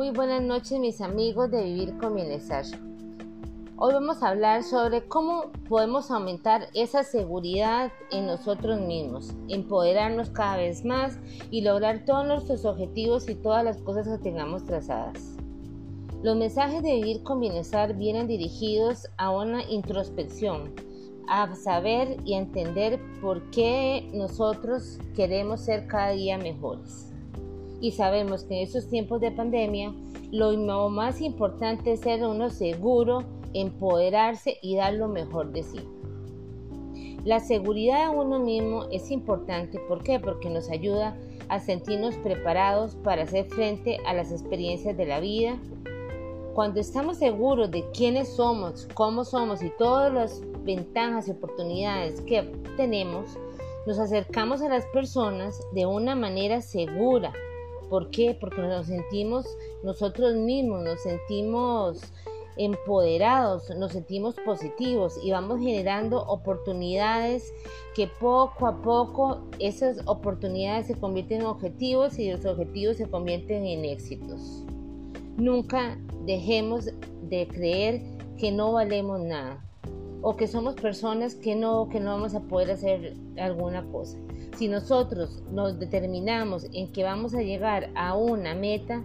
Muy buenas noches mis amigos de Vivir con Bienestar. Hoy vamos a hablar sobre cómo podemos aumentar esa seguridad en nosotros mismos, empoderarnos cada vez más y lograr todos nuestros objetivos y todas las cosas que tengamos trazadas. Los mensajes de Vivir con Bienestar vienen dirigidos a una introspección, a saber y entender por qué nosotros queremos ser cada día mejores. Y sabemos que en estos tiempos de pandemia lo más importante es ser uno seguro, empoderarse y dar lo mejor de sí. La seguridad de uno mismo es importante, ¿por qué? Porque nos ayuda a sentirnos preparados para hacer frente a las experiencias de la vida. Cuando estamos seguros de quiénes somos, cómo somos y todas las ventajas y oportunidades que tenemos, nos acercamos a las personas de una manera segura. ¿Por qué? Porque nos sentimos nosotros mismos, nos sentimos empoderados, nos sentimos positivos y vamos generando oportunidades que poco a poco esas oportunidades se convierten en objetivos y los objetivos se convierten en éxitos. Nunca dejemos de creer que no valemos nada o que somos personas que no, que no vamos a poder hacer alguna cosa. Si nosotros nos determinamos en que vamos a llegar a una meta,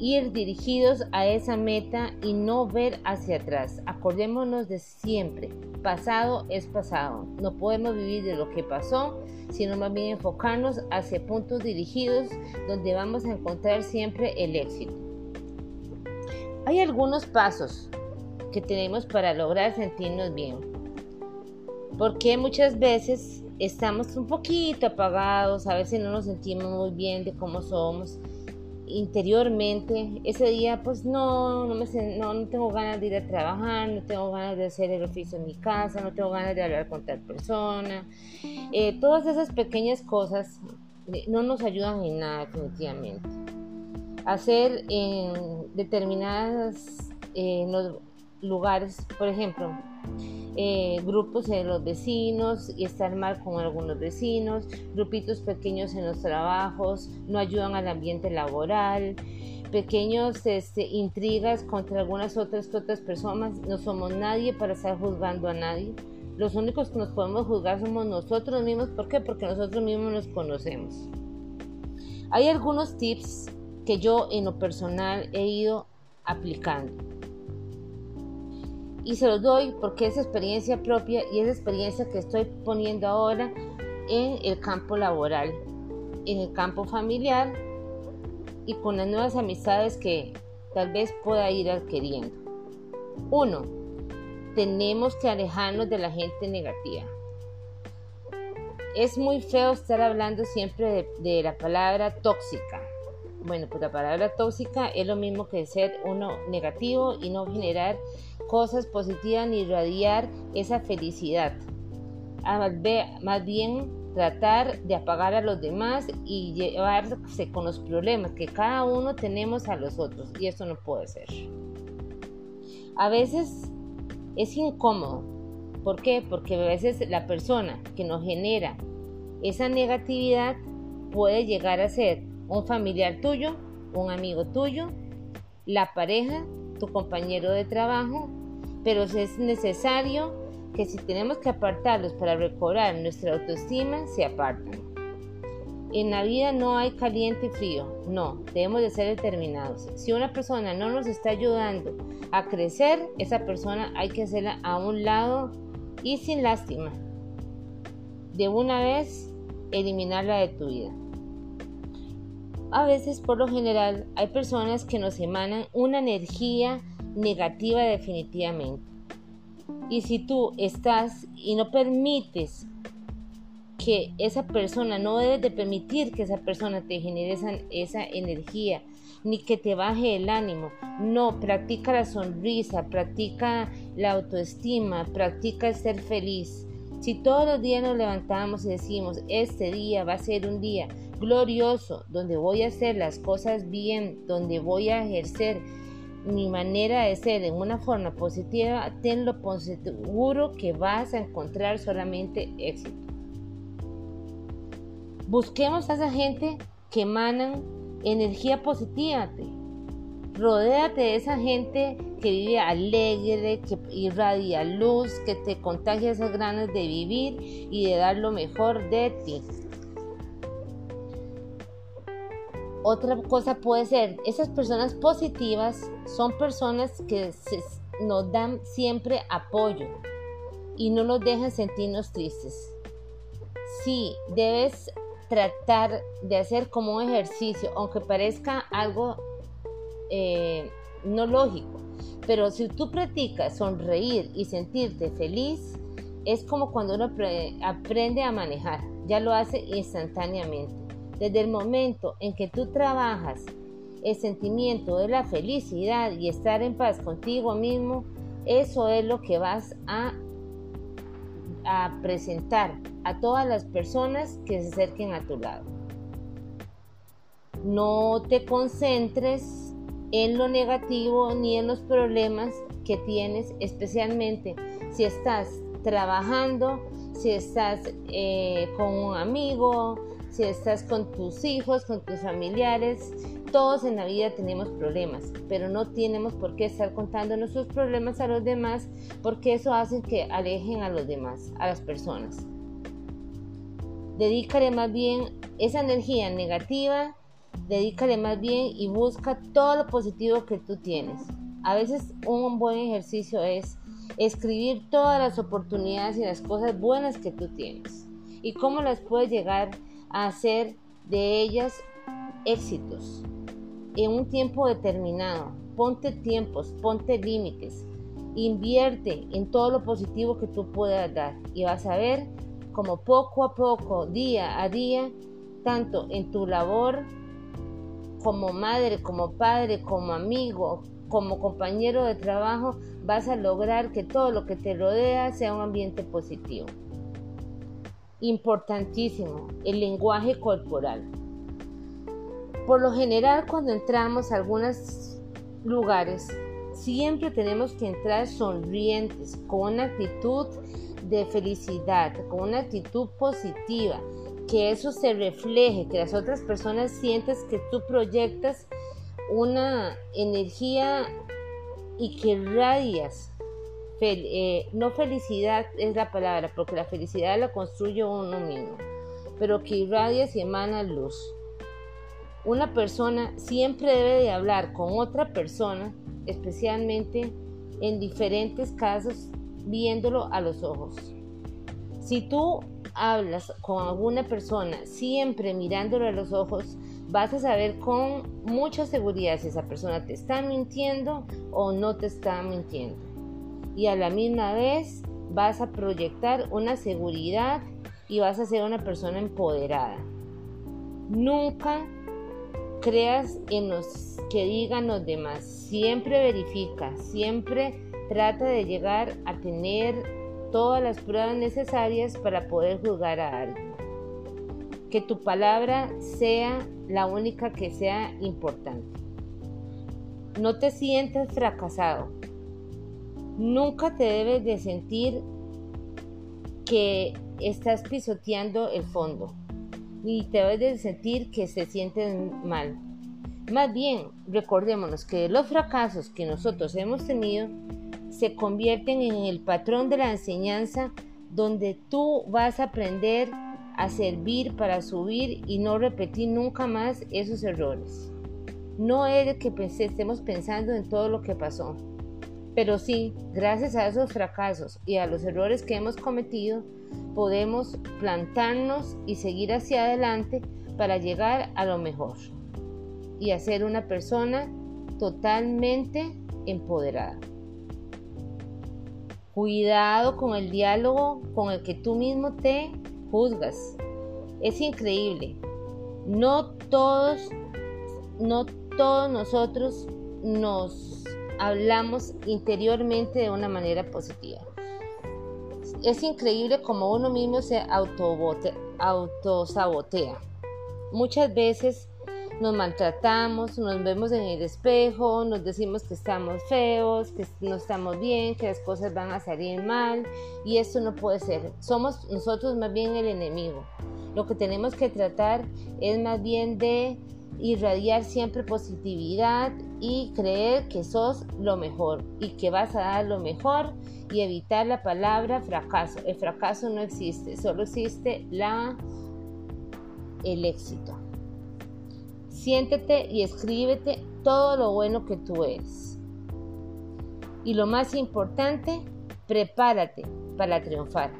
ir dirigidos a esa meta y no ver hacia atrás. Acordémonos de siempre, pasado es pasado. No podemos vivir de lo que pasó, sino más bien enfocarnos hacia puntos dirigidos donde vamos a encontrar siempre el éxito. Hay algunos pasos que tenemos para lograr sentirnos bien. Porque muchas veces estamos un poquito apagados, a veces no nos sentimos muy bien de cómo somos interiormente. Ese día pues no, no, me, no, no tengo ganas de ir a trabajar, no tengo ganas de hacer el oficio en mi casa, no tengo ganas de hablar con tal persona. Eh, todas esas pequeñas cosas eh, no nos ayudan en nada definitivamente. Hacer en determinadas eh, lugares, por ejemplo, eh, grupos de los vecinos y estar mal con algunos vecinos, grupitos pequeños en los trabajos, no ayudan al ambiente laboral, pequeños este, intrigas contra algunas otras, otras personas, no somos nadie para estar juzgando a nadie. Los únicos que nos podemos juzgar somos nosotros mismos. ¿Por qué? Porque nosotros mismos nos conocemos. Hay algunos tips que yo en lo personal he ido aplicando y se los doy porque es experiencia propia y es experiencia que estoy poniendo ahora en el campo laboral, en el campo familiar y con las nuevas amistades que tal vez pueda ir adquiriendo. Uno, tenemos que alejarnos de la gente negativa. Es muy feo estar hablando siempre de, la palabra tóxica. Bueno, pues la palabra tóxica es lo mismo que ser uno negativo y no generar cosas positivas ni irradiar esa felicidad. Más bien tratar de apagar a los demás y llevarse con los problemas que cada uno tenemos a los otros y eso no puede ser. A veces es incómodo. ¿Por qué? Porque a veces la persona que nos genera esa negatividad puede llegar a ser un familiar tuyo, un amigo tuyo, la pareja, tu compañero de trabajo pero es necesario que si tenemos que apartarlos para recobrar nuestra autoestima, se aparten. En la vida no hay caliente y frío, no, debemos de ser determinados. Si una persona no nos está ayudando a crecer, esa persona hay que hacerla a un lado y sin lástima. De una vez, eliminarla de tu vida. A veces, por lo general, hay personas que nos emanan una energía negativa definitivamente. Y si tú estás y no permites que esa persona, no debes de permitir que esa persona te genere esa, esa energía, ni que te baje el ánimo. No, practica la sonrisa, practica la autoestima, practica ser feliz. Si todos los días nos levantamos y decimos, este día va a ser un día glorioso, donde voy a hacer las cosas bien, donde voy a ejercer mi manera de ser en una forma positiva, tenlo por seguro que vas a encontrar solamente éxito. Busquemos a esa gente que emanan energía positiva. Rodéate de esa gente que vive alegre, que irradia luz, que te contagia esas ganas de vivir y de dar lo mejor de ti. Otra cosa puede ser, esas personas positivas son personas que nos dan siempre apoyo y no nos dejan sentirnos tristes. Sí, debes tratar de hacer como un ejercicio, aunque parezca algo eh, no lógico. Pero si tú practicas sonreír y sentirte feliz, es como cuando uno aprende a manejar, ya lo hace instantáneamente. Desde el momento en que tú trabajas el sentimiento de la felicidad y estar en paz contigo mismo, eso es lo que vas a, presentar a todas las personas que se acerquen a tu lado. No te concentres en lo negativo ni en los problemas que tienes, especialmente si estás trabajando, si estás eh, con un amigo, si estás con tus hijos, con tus familiares. Todos en la vida tenemos problemas, pero no tenemos por qué estar contando nuestros problemas a los demás porque eso hace que alejen a los demás, a las personas. Dedícale más bien esa energía negativa dedícale más bien y busca todo lo positivo que tú tienes. A veces un buen ejercicio es escribir todas las oportunidades y las cosas buenas que tú tienes y cómo las puedes llegar a hacer de ellas éxitos en un tiempo determinado. Ponte tiempos, ponte límites, invierte en todo lo positivo que tú puedas dar y vas a ver como poco a poco, día a día, tanto en tu labor como madre, como padre, como amigo, como compañero de trabajo, vas a lograr que todo lo que te rodea sea un ambiente positivo. Importantísimo, el lenguaje corporal. Por lo general, cuando entramos a algunos lugares, siempre tenemos que entrar sonrientes, con una actitud de felicidad, con una actitud positiva, que eso se refleje, que las otras personas sientas que tú proyectas una energía y que radias. Eh, no felicidad es la palabra, porque la felicidad la construye uno mismo, pero que irradias y emana luz. Una persona siempre debe de hablar con otra persona, especialmente en diferentes casos, viéndolo a los ojos. Si tú hablas con alguna persona siempre mirándolo a los ojos, vas a saber con mucha seguridad si esa persona te está mintiendo o no te está mintiendo. Y a la misma vez vas a proyectar una seguridad y vas a ser una persona empoderada. Nunca creas en los que digan los demás. Siempre verifica, siempre trata de llegar a tener todas las pruebas necesarias para poder juzgar a alguien. Que tu palabra sea la única que sea importante. No te sientas fracasado. Nunca te debes de sentir que estás pisoteando el fondo, ni te debes de sentir que se sienten mal. Más bien, recordémonos que los fracasos que nosotros hemos tenido se convierten en el patrón de la enseñanza donde tú vas a aprender a servir para subir y no repetir nunca más esos errores. No es que estemos pensando en todo lo que pasó, pero sí, gracias a esos fracasos y a los errores que hemos cometido, podemos plantarnos y seguir hacia adelante para llegar a lo mejor y a ser una persona totalmente empoderada. Cuidado con el diálogo con el que tú mismo te juzgas. Es increíble. No todos, no todos nosotros nos hablamos interiormente de una manera positiva. Es increíble como uno mismo se autosabotea. Muchas veces nos maltratamos, nos vemos en el espejo, nos decimos que estamos feos, que no estamos bien, que las cosas van a salir mal y esto no puede ser. Somos nosotros más bien el enemigo. Lo que tenemos que tratar es más bien de irradiar siempre positividad y creer que sos lo mejor y que vas a dar lo mejor y evitar la palabra fracaso. El fracaso no existe, solo existe la el éxito. Siéntete y escríbete todo lo bueno que tú eres. Y lo más importante, prepárate para triunfar.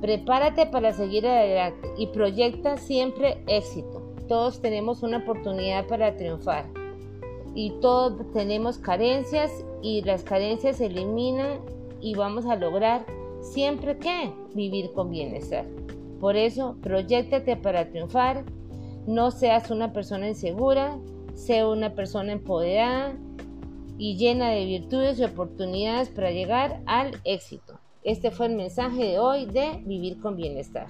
Prepárate para seguir adelante y proyecta siempre éxito. Todos tenemos una oportunidad para triunfar y todos tenemos carencias y las carencias se eliminan y vamos a lograr siempre que vivir con bienestar. Por eso, proyectate para triunfar, no seas una persona insegura, sea una persona empoderada y llena de virtudes y oportunidades para llegar al éxito. Este fue el mensaje de hoy de Vivir con Bienestar.